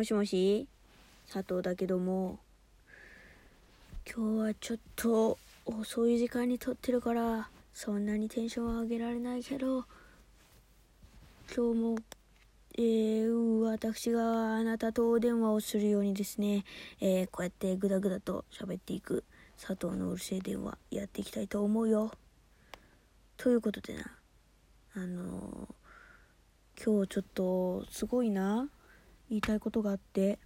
もしもし？佐藤だけども。今日はちょっと遅い時間に撮ってるからそんなにテンションは上げられないけど。今日もえー、私があなたとお電話をするようにですね、えー、こうやってグダグダと喋っていく。佐藤のうるせえ電話やっていきたいと思うよ。ということでな。あのー、今日ちょっとすごいな。言いたいことがあって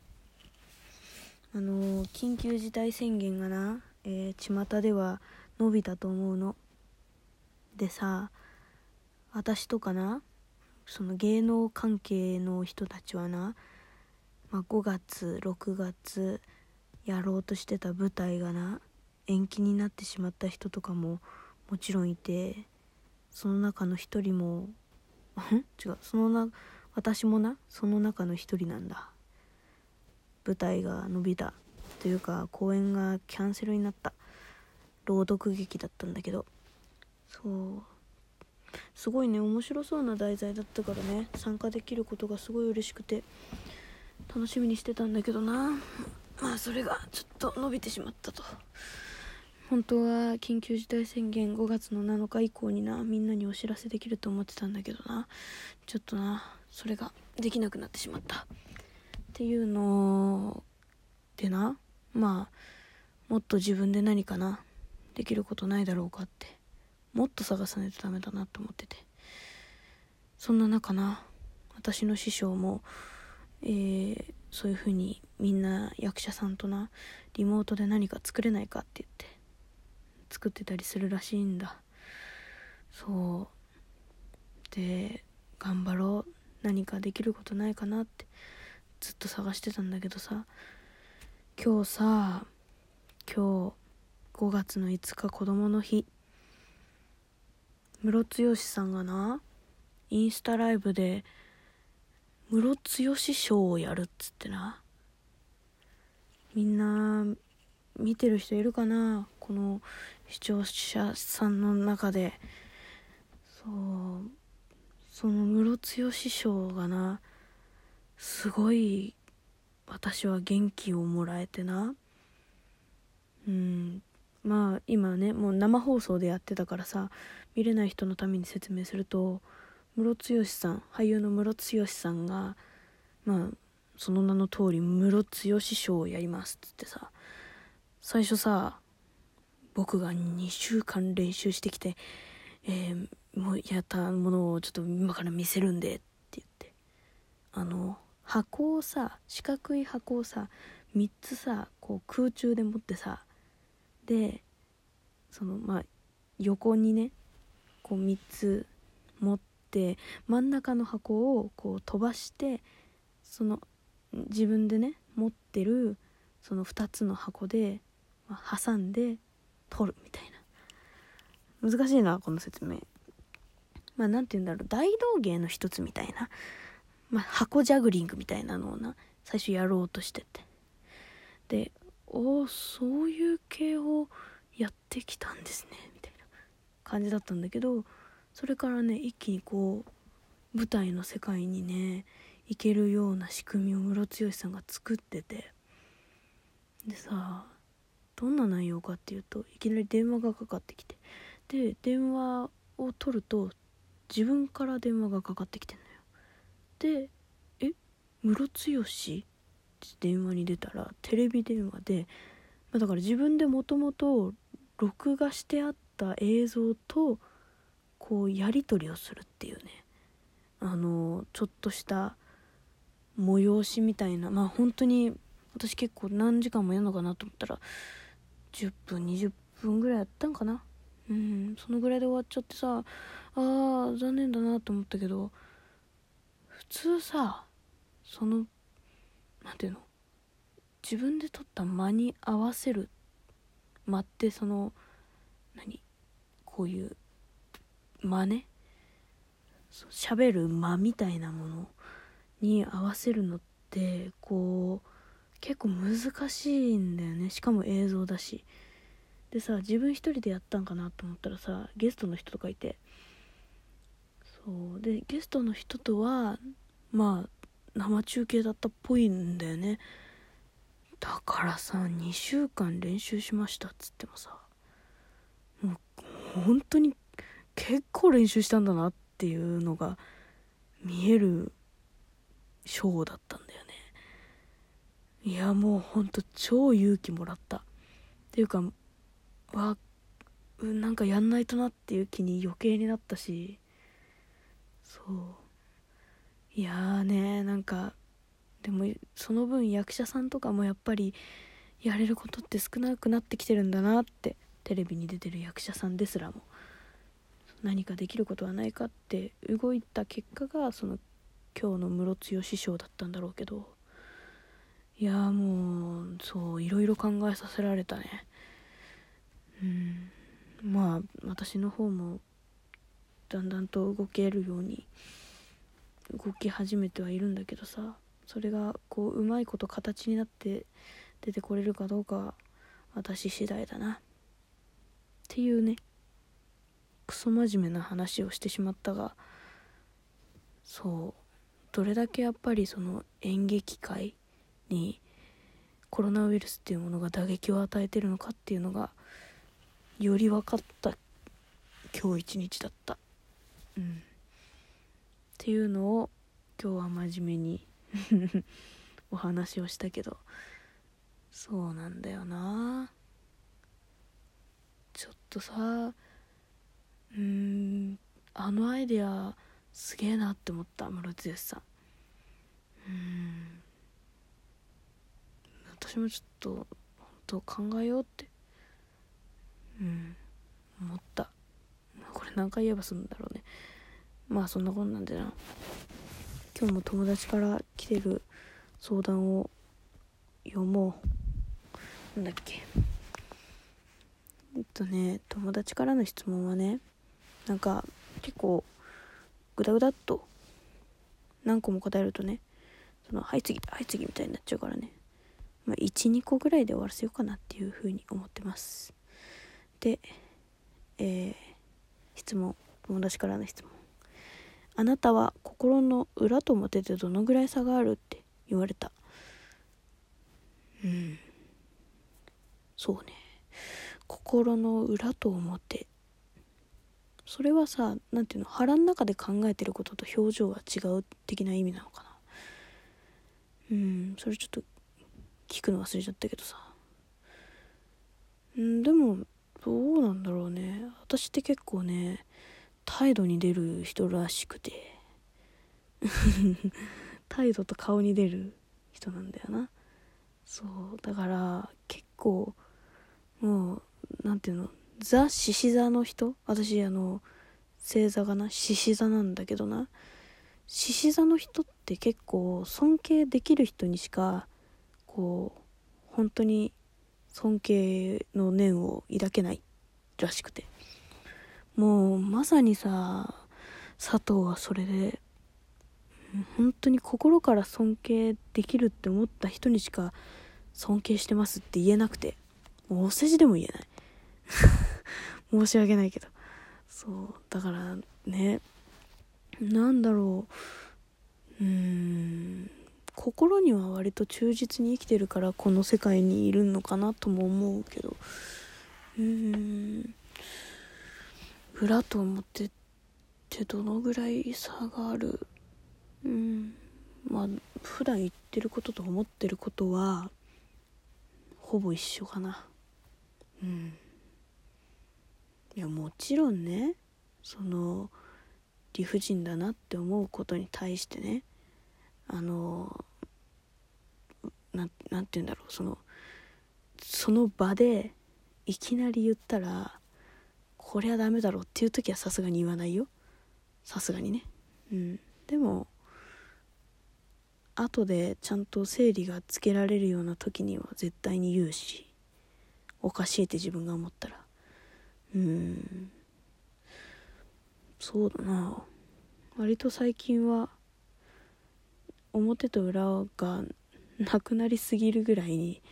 あの緊急事態宣言がな、えー、巷では伸びたと思うの。でさ私とかなその芸能関係の人たちはな、まあ、5月6月やろうとしてた舞台がな延期になってしまった人とかももちろんいてその中の一人も 違うそのな私もなその中の一人なんだ。舞台が伸びた。というか公演がキャンセルになった。朗読劇だったんだけど。そう。すごいね。面白そうな題材だったからね。参加できることがすごい嬉しくて。楽しみにしてたんだけどな。まあそれがちょっと伸びてしまったと。本当は緊急事態宣言5月の7日以降にな。みんなにお知らせできると思ってたんだけどな。ちょっとな。それができなくなってしまった。っていうのでなまあもっと自分で何かなできることないだろうかってもっと探さないとダメだなと思ってて。そんな中な私の師匠も、えー、そういう風にみんな役者さんとなリモートで何か作れないかって言って作ってたりするらしいんだ。そう。で頑張ろう。何かできることないかなってずっと探してたんだけどさ今日さ今日5月の5日子供の日ムロツヨシさんがなインスタライブでムロツヨシショーをやるっつってなみんな見てる人いるかなこの視聴者さんの中で。そうそのムロツヨシ賞がなすごい私は元気をもらえてな。うん。まあ今ねもう生放送でやってたからさ見れない人のために説明するとムロツヨシさん俳優のムロツヨシさんがまあその名の通りムロツヨシ賞をやりますっつってさ最初さ僕が2週間練習してきて、えー、もうやったものをちょっと今から見せるんでって言って。あの箱をさ四角い箱をさ3つさこう空中で持ってさでそのまあ横にねこう3つ持って真ん中の箱をこう飛ばしてその自分でね持ってるその2つの箱で、まあ、挟んで取るみたいな。難しいなこの説明。まあ何て言うんだろう。大道芸の一つみたいな、まあ、箱ジャグリングみたいなのをな最初やろうとしてて。でおおそういう系をやってきたんですね。みたいな感じだったんだけどそれからね一気にこう舞台の世界にね行けるような仕組みをムロツヨシさんが作ってて。でさどんな内容かっていうといきなり電話がかかってきて。で電話を取ると自分から電話がかかってきてんのよ。で「えムロツヨシ?」って電話に出たらテレビ電話で、まあ、だから自分でもともと録画してあった映像とこうやり取りをするっていうね。あのちょっとした催しみたいな。まあ本当に私結構何時間もやるのかなと思ったら10分20分ぐらいやったんかな。うんそのぐらいで終わっちゃってさあー残念だなと思ったけど普通さその何ていうの自分で撮った間に合わせる間ってその何こういう間ね喋る間みたいなものに合わせるのってこう結構難しいんだよね。しかも映像だし。でさ自分一人でやったんかなと思ったらさゲストの人とかいて。そう。でゲストの人とはまあ生中継だったっぽいんだよね。だからさ2週間練習しましたっつってもさもう本当に結構練習したんだなっていうのが見えるショーだったんだよね。いやもうほんと超勇気もらった。っていうかわなんかやんないとなっていう気に余計になったし。そう。いやーねなんかでもその分役者さんとかもやっぱりやれることって少なくなってきてるんだなってテレビに出てる役者さんですらも。何かできることはないかって動いた結果がその今日のムロツヨ師匠だったんだろうけど。いやもうそういろいろ考えさせられたね。うん。まあ私の方もだんだんと動けるように動き始めてはいるんだけどさそれがこううまいこと形になって出てこれるかどうか私次第だな。っていうねクソ真面目な話をしてしまったがそう。どれだけやっぱりその演劇界にコロナウイルスっていうものが打撃を与えてるのかっていうのがより分かった今日一日だった。うん。っていうのを今日は真面目に お話をしたけどそうなんだよな。ちょっとさうんあのアイデアすげえなって思った室剛さん。うん。私もちょっと本当考えようって。うん。思った。これ何回言えばするんだろうね。まあそんなこんなんでな。今日も友達から来てる相談を読もう。なんだっけ。えっとね友達からの質問はねなんか結構グダグダっと何個も答えるとねそのはい次はい次みたいになっちゃうからね、まあ、12個ぐらいで終わらせようかなっていうふうに思ってます。でえー、質問友達からの質問。あなたは心の裏と表でどのぐらい差があるって言われた。うん。そうね。心の裏と表それはさ何ていうの？腹の中で考えてることと表情は違う的な意味なのかな。うん。それちょっと聞くの忘れちゃったけどさ。うんでもどうなんだろうね。私って結構ね態度に出る人らしくて。態度と顔に出る人なんだよな。そう。だから結構もう何ていうのザ・獅子座の人？私あの星座がな獅子座なんだけどな。獅子座の人って結構尊敬できる人にしかこう本当に尊敬の念を抱けないらしくて。もうまさにさ佐藤はそれで本当に心から尊敬できるって思った人にしか尊敬してますって言えなくてもうお世辞でも言えない。申し訳ないけど。そうだからねなんだろう。うーん。心には割と忠実に生きてるからこの世界にいるのかなとも思うけど。うーん。裏と表ってどのぐらい差がある？うん。まあ普段言ってることと思ってることはほぼ一緒かな。うん。いやもちろんねその理不尽だなって思うことに対してねあのななんて言うんだろうそのその場でいきなり言ったらこりゃダメだろうっていう時はさすがに言わないよ。さすがにね。うん。でも後でちゃんと整理がつけられるような時には絶対に言うしおかしいって自分が思ったら。うん。そうだな。割と最近は表と裏がなくなりすぎるぐらいに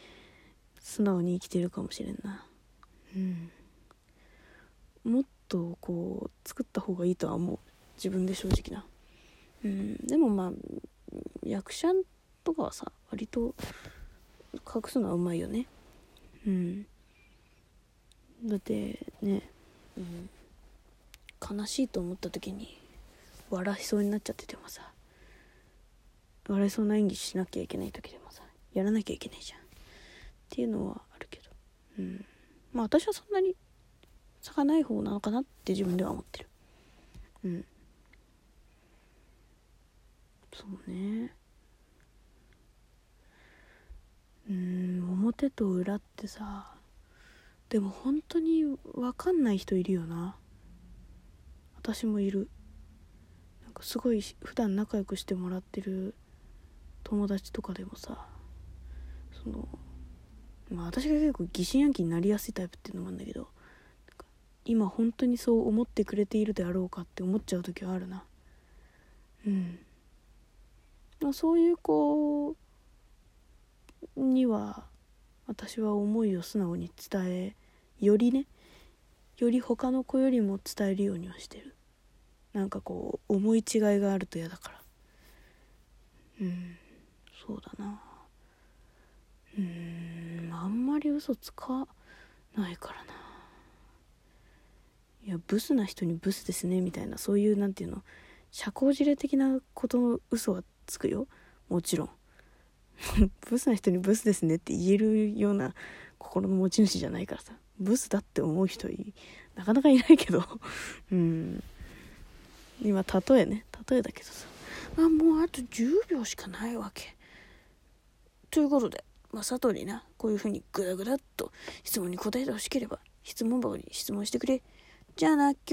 素直に生きてるかもしれんな。うん。もっとこう作った方がいいとは思う。自分で正直な。うん。でもまあ役者とかはさ割と隠すのはうまいよね。うん。だってね、うん、悲しいと思った時に笑いそうになっちゃっててもさ。笑いそうな演技しなきゃいけない時でもさやらなきゃいけないじゃんっていうのはあるけど。うん。まあ私はそんなに差がない方なのかなって自分では思ってる。うん。そうねうん。表と裏ってさでも本当に分かんない人いるよな。私もいる。なんかすごい普段仲良くしてもらってる友達とかでもさそのまあ私が結構疑心暗鬼になりやすいタイプっていうのもあるんだけど今本当にそう思ってくれているであろうかって思っちゃう時はあるな。うん。そういう子には私は思いを素直に伝えよりねより他の子よりも伝えるようにはしてる。なんかこう思い違いがあると嫌だから。うん。そうだな。うんあんまり嘘つかないからな。いやブスな人にブスですねみたいなそういう何て言うの社交辞令的なことの嘘はつくよ。もちろん。ブスな人にブスですねって言えるような心の持ち主じゃないからさ。ブスだって思う人なかなかいないけど。うん。今例えね。例えだけどさ。あもうあと10秒しかないわけ。ということでまあ佐藤になこういうふうにグダグダっと質問に答えてほしければ質問箱に質問してくれ。じゃあな今日